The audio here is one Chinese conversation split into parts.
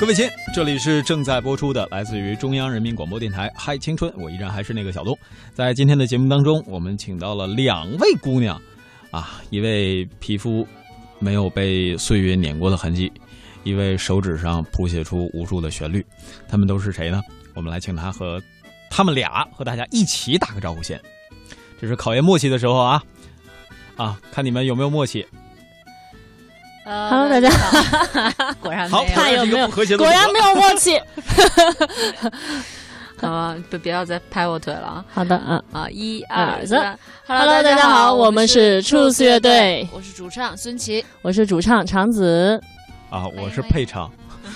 各位亲，这里是正在播出的，来自于中央人民广播电台《嗨青春》，我依然还是那个小东。在今天的节目当中，我们请到了两位姑娘，啊，一位皮肤没有被岁月碾过的痕迹，一位手指上谱写出无数的旋律。他们都是谁呢？我们来请他和他们俩和大家一起打个招呼先。这是考验默契的时候啊，啊，看你们有没有默契。Hello，大家。好。果然好，没有，没有和谐果然没有默契。好啊，不不要再拍我腿了啊！好的，嗯。啊，一二三，Hello，大家好，我们是 Truth 乐队，我是主唱孙琦，我是主唱长子，啊，我是配唱，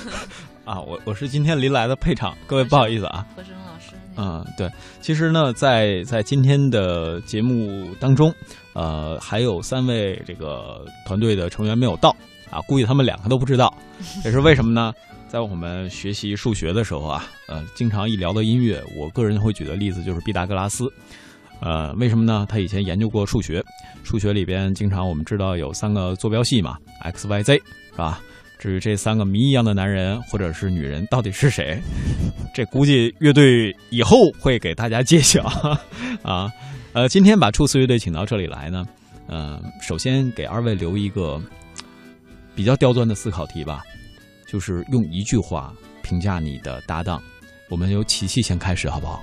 啊，我我是今天临来的配唱，各位不好意思啊。和声老师，嗯，对，其实呢，在在今天的节目当中，呃，还有三位这个团队的成员没有到啊，估计他们两个都不知道，这是为什么呢？在我们学习数学的时候啊，呃，经常一聊到音乐，我个人会举的例子就是毕达哥拉斯，呃，为什么呢？他以前研究过数学，数学里边经常我们知道有三个坐标系嘛，x、y、z，是吧？至于这三个谜一样的男人或者是女人到底是谁，这估计乐队以后会给大家揭晓 啊。呃，今天把初次乐队请到这里来呢，呃，首先给二位留一个比较刁钻的思考题吧，就是用一句话评价你的搭档。我们由琪琪先开始，好不好？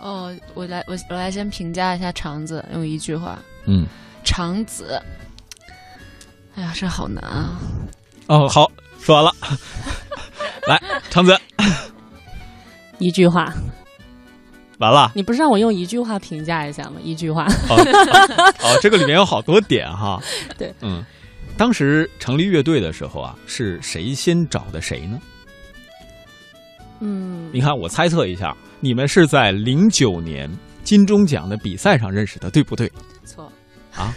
哦，我来，我我来先评价一下肠子，用一句话，嗯，肠子。哎呀，这好难啊！哦，好，说完了。来，橙子，一句话，完了。你不是让我用一句话评价一下吗？一句话。哦，哦这个里面有好多点哈。对，嗯，当时成立乐队的时候啊，是谁先找的谁呢？嗯，你看，我猜测一下，你们是在零九年金钟奖的比赛上认识的，对不对？错啊，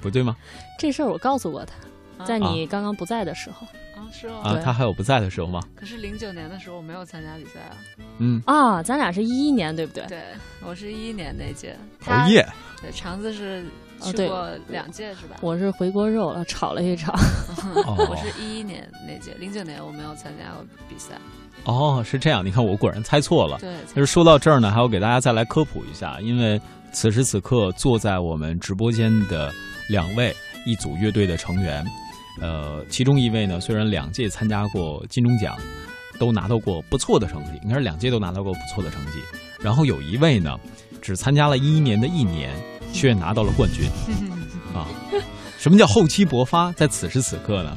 不对吗？这事儿我告诉过他，在你刚刚不在的时候。啊，是吗？啊，他还有不在的时候吗？可是零九年的时候我没有参加比赛啊。嗯啊，咱俩是一一年，对不对？对，我是一一年那届。哦耶！对，肠子是哦去过两届是吧？我是回锅肉了，炒了一炒。我是一一年那届，零九年我没有参加过比赛。哦，是这样。你看，我果然猜错了。对。其实说到这儿呢，还要给大家再来科普一下，因为此时此刻坐在我们直播间的两位一组乐队的成员。呃，其中一位呢，虽然两届参加过金钟奖，都拿到过不错的成绩，应该是两届都拿到过不错的成绩。然后有一位呢，只参加了一一年的一年，却拿到了冠军。啊，什么叫厚积薄发？在此时此刻呢，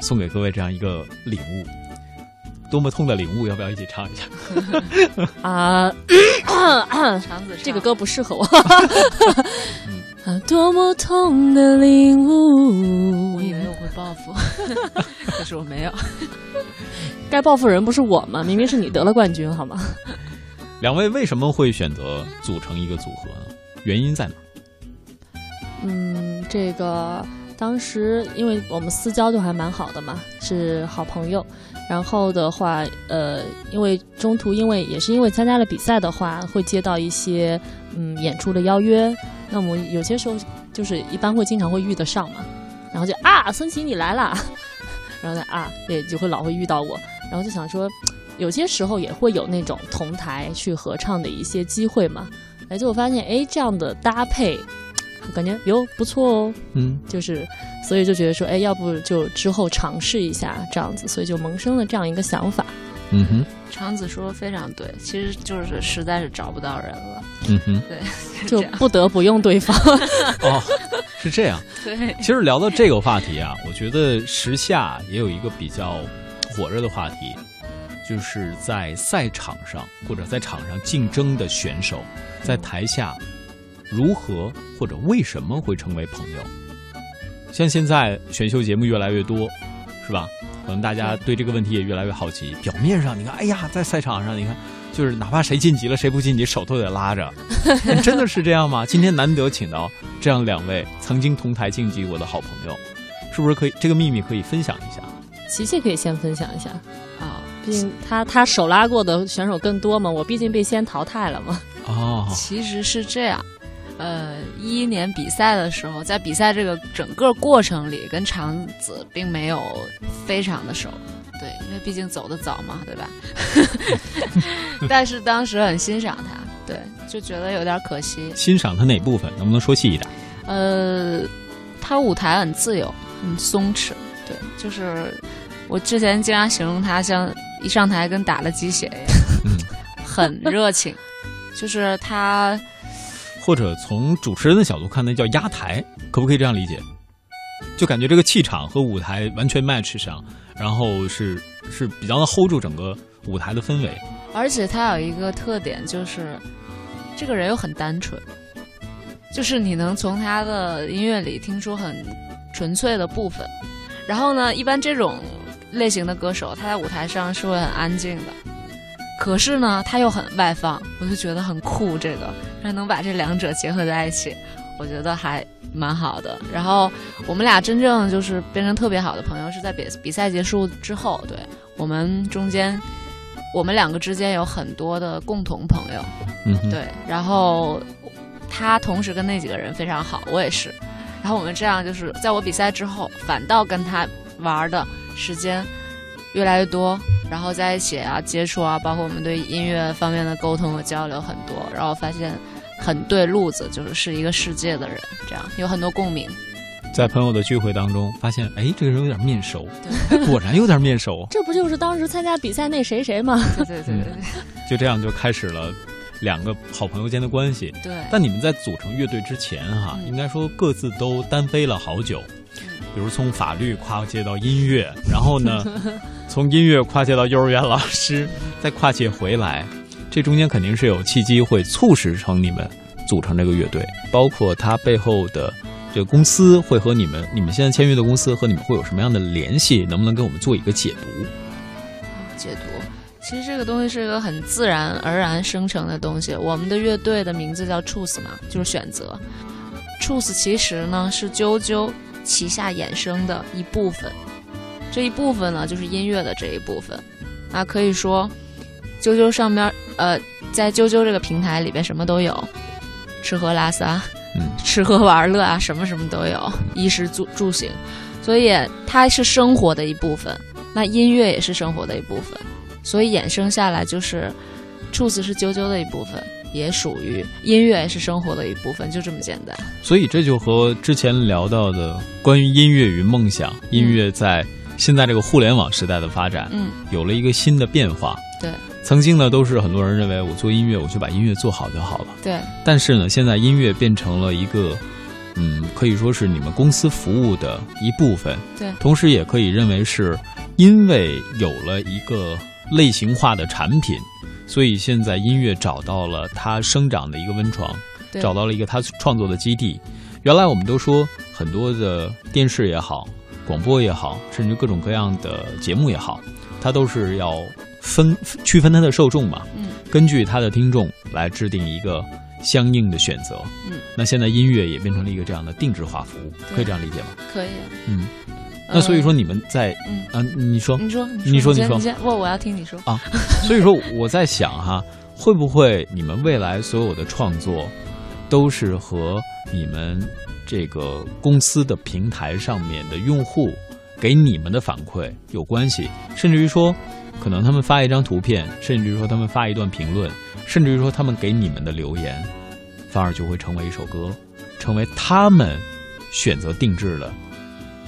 送给各位这样一个礼物，多么痛的领悟！要不要一起唱一下？啊，肠子，这个歌不适合我。啊，多么痛的领悟！我以为我会报复，可是我没有。该报复人不是我吗？明明是你得了冠军，好吗？两位为什么会选择组成一个组合呢？原因在哪？这个当时因为我们私交就还蛮好的嘛，是好朋友。然后的话，呃，因为中途因为也是因为参加了比赛的话，会接到一些嗯演出的邀约。那我们有些时候就是一般会经常会遇得上嘛，然后就啊，孙琦你来啦，然后呢啊，也就会老会遇到我，然后就想说，有些时候也会有那种同台去合唱的一些机会嘛，哎，结果发现哎这样的搭配，感觉哟不错哦，嗯，就是所以就觉得说，哎，要不就之后尝试一下这样子，所以就萌生了这样一个想法。嗯哼，长子说的非常对，其实就是实在是找不到人了。嗯哼，对，就不得不用对方。哦，是这样。对，其实聊到这个话题啊，我觉得时下也有一个比较火热的话题，就是在赛场上或者在场上竞争的选手，在台下如何或者为什么会成为朋友？像现在选秀节目越来越多，是吧？可能大家对这个问题也越来越好奇。表面上你看，哎呀，在赛场上你看，就是哪怕谁晋级了，谁不晋级，手都得拉着，真的是这样吗？今天难得请到这样两位曾经同台晋级过的好朋友，是不是可以这个秘密可以分享一下？琪琪可以先分享一下，啊，毕竟他他手拉过的选手更多嘛，我毕竟被先淘汰了嘛。哦，其实是这样。呃，一一年比赛的时候，在比赛这个整个过程里，跟长子并没有非常的熟，对，因为毕竟走的早嘛，对吧？但是当时很欣赏他，对，就觉得有点可惜。欣赏他哪部分？能不能说细一点？呃，他舞台很自由，很松弛，对，就是我之前经常形容他像一上台跟打了鸡血一样，嗯，很热情，就是他。或者从主持人的角度看，那叫压台，可不可以这样理解？就感觉这个气场和舞台完全 match 上，然后是是比较能 hold 住整个舞台的氛围。而且他有一个特点，就是这个人又很单纯，就是你能从他的音乐里听出很纯粹的部分。然后呢，一般这种类型的歌手，他在舞台上是会很安静的。可是呢，他又很外放，我就觉得很酷。这个，他能把这两者结合在一起，我觉得还蛮好的。然后我们俩真正就是变成特别好的朋友，是在比比赛结束之后。对我们中间，我们两个之间有很多的共同朋友。嗯，对。然后他同时跟那几个人非常好，我也是。然后我们这样就是在我比赛之后，反倒跟他玩的时间越来越多。然后在一起啊，接触啊，包括我们对音乐方面的沟通和交流很多，然后发现很对路子，就是是一个世界的人，这样有很多共鸣。在朋友的聚会当中，发现哎，这个人有点面熟，果然有点面熟。这不就是当时参加比赛那谁谁吗？对对对对对。就这样就开始了两个好朋友间的关系。对。但你们在组成乐队之前哈，应该说各自都单飞了好久。比如从法律跨界到音乐，然后呢，从音乐跨界到幼儿园老师，再跨界回来，这中间肯定是有契机会促使成你们组成这个乐队，包括它背后的这个公司会和你们，你们现在签约的公司和你们会有什么样的联系？能不能给我们做一个解读？解读，其实这个东西是一个很自然而然生成的东西。我们的乐队的名字叫 Choose 嘛，就是选择。Choose 其实呢是啾啾。旗下衍生的一部分，这一部分呢，就是音乐的这一部分。啊，可以说，啾啾上面，呃，在啾啾这个平台里边，什么都有，吃喝拉撒，嗯，吃喝玩乐啊，什么什么都有，衣食住住行，所以它是生活的一部分。那音乐也是生活的一部分，所以衍生下来就是，Choose 是啾啾的一部分。也属于音乐，是生活的一部分，就这么简单。所以这就和之前聊到的关于音乐与梦想，音乐在现在这个互联网时代的发展，嗯，有了一个新的变化。对，曾经呢，都是很多人认为我做音乐，我就把音乐做好就好了。对。但是呢，现在音乐变成了一个，嗯，可以说是你们公司服务的一部分。对。同时也可以认为是，因为有了一个类型化的产品。所以现在音乐找到了它生长的一个温床，找到了一个它创作的基地。原来我们都说很多的电视也好，广播也好，甚至各种各样的节目也好，它都是要分区分它的受众嘛，嗯，根据它的听众来制定一个相应的选择。嗯，那现在音乐也变成了一个这样的定制化服务，可以这样理解吗？可以。嗯。那所以说你们在嗯啊，你说你说你说你说，我我要听你说啊。所以说我在想哈，会不会你们未来所有的创作都是和你们这个公司的平台上面的用户给你们的反馈有关系？甚至于说，可能他们发一张图片，甚至于说他们发一段评论，甚至于说他们给你们的留言，反而就会成为一首歌，成为他们选择定制的。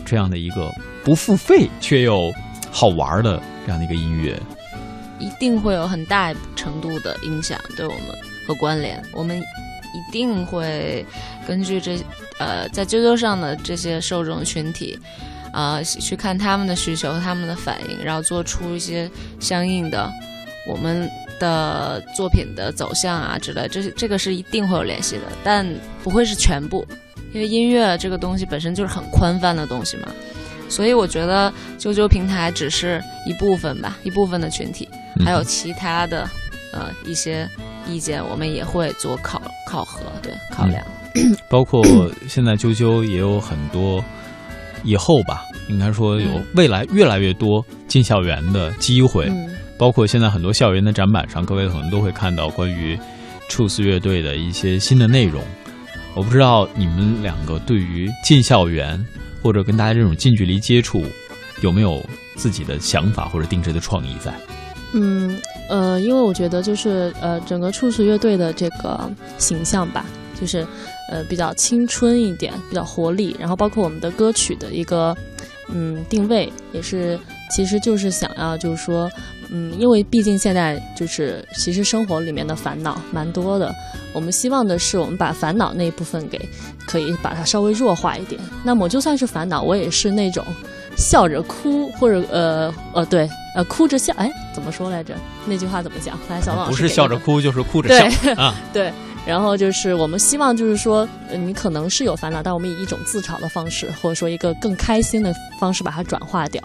这样的一个不付费却又好玩的这样的一个音乐，一定会有很大程度的影响对我们和关联。我们一定会根据这呃在啾啾上的这些受众群体啊去看他们的需求他们的反应，然后做出一些相应的我们的作品的走向啊之类。这这个是一定会有联系的，但不会是全部。因为音乐这个东西本身就是很宽泛的东西嘛，所以我觉得啾啾平台只是一部分吧，一部分的群体，嗯还有其他的呃一些意见，我们也会做考考核，对考量。包括现在啾啾也有很多，以后吧，应该说有嗯未来越来越多进校园的机会，嗯包括现在很多校园的展板上，各位可能都会看到关于 Truth 乐队的一些新的内容。我不知道你们两个对于进校园或者跟大家这种近距离接触，有没有自己的想法或者定制的创意在？嗯呃，因为我觉得就是呃，整个处士乐队的这个形象吧，就是呃比较青春一点，比较活力，然后包括我们的歌曲的一个嗯定位，也是其实就是想要就是说嗯，因为毕竟现在就是其实生活里面的烦恼蛮多的，我们希望的是我们把烦恼那一部分给可以把它稍微弱化一点。那么就算是烦恼，我也是那种笑着哭，或者呃呃对呃哭着笑，哎怎么说来着？那句话怎么讲？来，小王老师不是笑着哭，就是哭着对笑啊。对，然后就是我们希望就是说，呃你可能是有烦恼，但我们以一种自嘲的方式，或者说一个更开心的方式把它转化掉。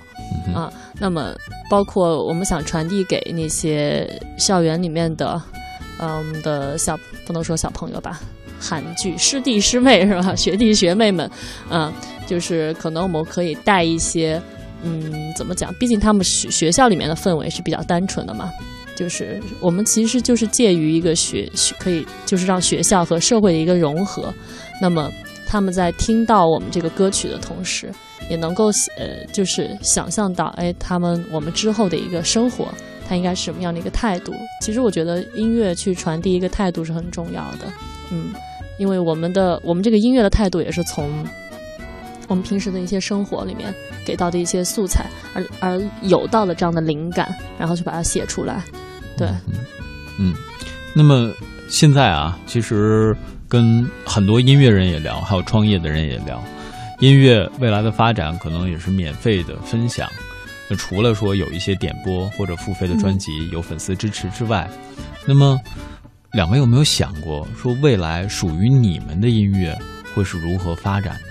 嗯啊那么包括我们想传递给那些校园里面的，呃，我们的小不能说小朋友吧，韩剧师弟师妹是吧？学弟学妹们，嗯、就是可能我们可以带一些，嗯，怎么讲？毕竟他们学学校里面的氛围是比较单纯的嘛。就是我们其实就是介于一个学学可以就是让学校和社会的一个融合，那么他们在听到我们这个歌曲的同时，也能够呃就是想象到，哎，他们我们之后的一个生活，他应该是什么样的一个态度？其实我觉得音乐去传递一个态度是很重要的，嗯，因为我们的我们这个音乐的态度也是从我们平时的一些生活里面给到的一些素材，而而有到了这样的灵感，然后去把它写出来。对，嗯，嗯，那么现在啊，其实跟很多音乐人也聊，还有创业的人也聊，音乐未来的发展可能也是免费的分享。那除了说有一些点播或者付费的专辑有粉丝支持之外，那么两位有没有想过，说未来属于你们的音乐会是如何发展的？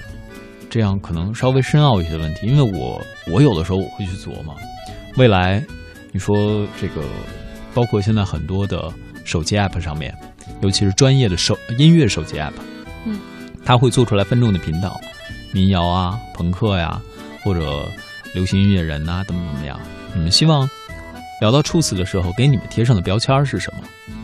这样可能稍微深奥一些的问题，因为我我有的时候我会去琢磨，未来你说这个，包括现在很多的手机 app 上面，尤其是专业的手音乐手机 app，嗯，它会做出来分众的频道，民谣啊、朋克呀、或者流行音乐人呐、怎么怎么样。你们希望聊到处死的时候，给你们贴上的标签儿是什么？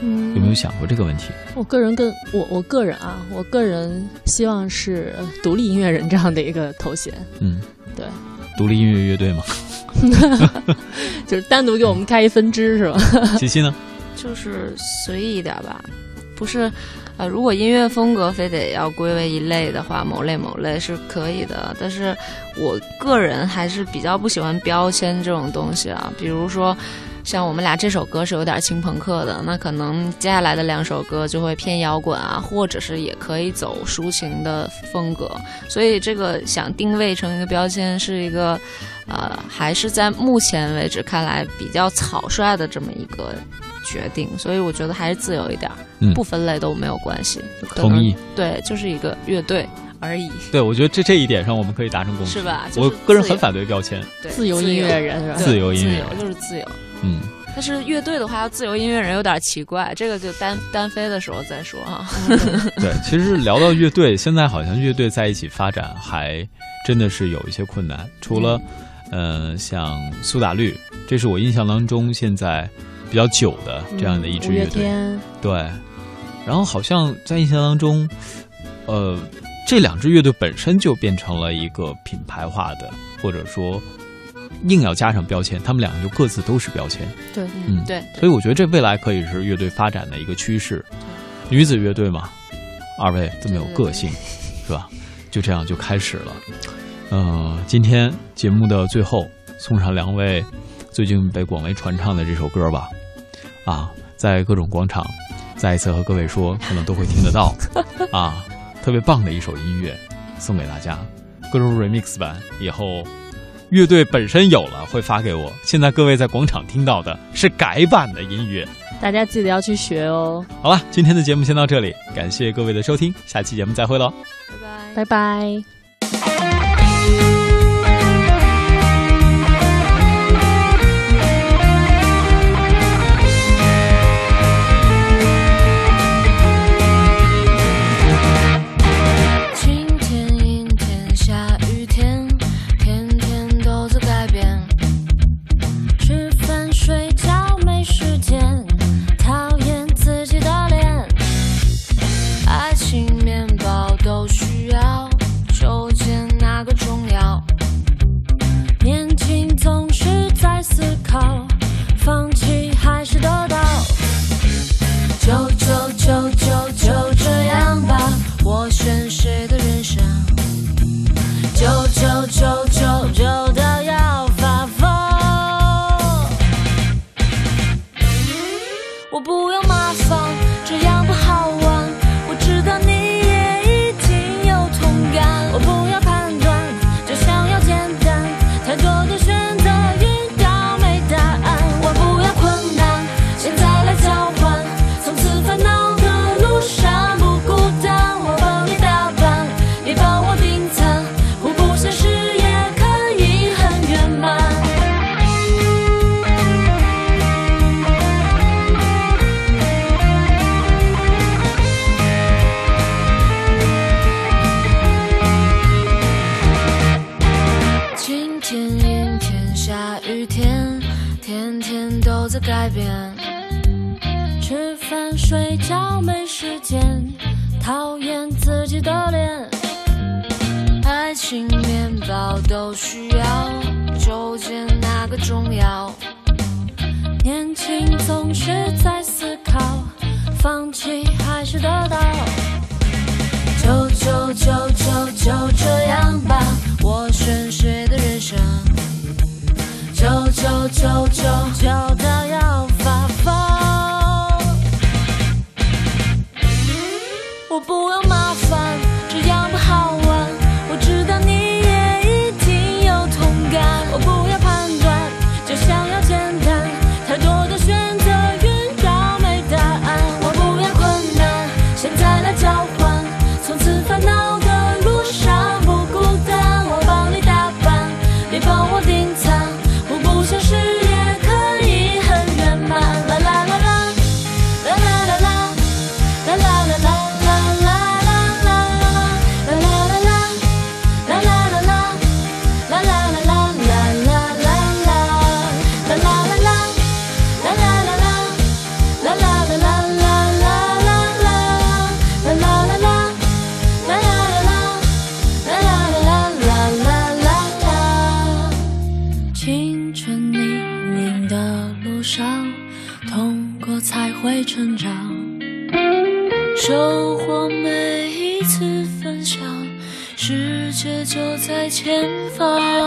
嗯，有没有想过这个问题？我个人跟我我个人啊，我个人希望是呃独立音乐人这样的一个头衔，嗯，对，独立音乐乐队嘛？就是单独给我们开一分支是吧？七七呢？就是随意一点吧，不是，呃，如果音乐风格非得要归为一类的话，某类某类是可以的，但是我个人还是比较不喜欢标签这种东西啊，比如说。像我们俩这首歌是有点轻朋克的，那可能接下来的两首歌就会偏摇滚啊，或者是也可以走抒情的风格。所以这个想定位成一个标签，是一个呃，还是在目前为止看来比较草率的这么一个决定。所以我觉得还是自由一点不分类都没有关系。同意。对，就是一个乐队而已，对，我觉得这这一点上我们可以达成共识。是吧？就我个人很反对标签。对自由音乐人是吧？自由音乐自由就是自由。嗯，但是乐队的话，要自由音乐人有点奇怪，这个就单单飞的时候再说啊。对，其实聊到乐队，现在好像乐队在一起发展还真的是有一些困难。除了，呃，像苏打绿，这是我印象当中现在比较久的这样的一支乐队。天，对，然后好像在印象当中，呃，这两支乐队本身就变成了一个品牌化的，或者说硬要加上标签，他们两个就各自都是标签。对，嗯对，所以我觉得这未来可以是乐队发展的一个趋势。女子乐队嘛，二位这么有个性，是吧？就这样就开始了。呃，今天节目的最后送上两位最近被广为传唱的这首歌吧。啊，在各种广场，再一次和各位说，可能都会听得到。啊，特别棒的一首音乐，送给大家。各种 remix 版以后。乐队本身有了会发给我。现在各位在广场听到的是改版的音乐。大家记得要去学哦。好了今天的节目先到这里感谢各位的收听下期节目再会喽拜拜。拜拜。年轻总是在思考放弃还是得到。就就就就就这样吧我顺水的人生？就就就就就前方。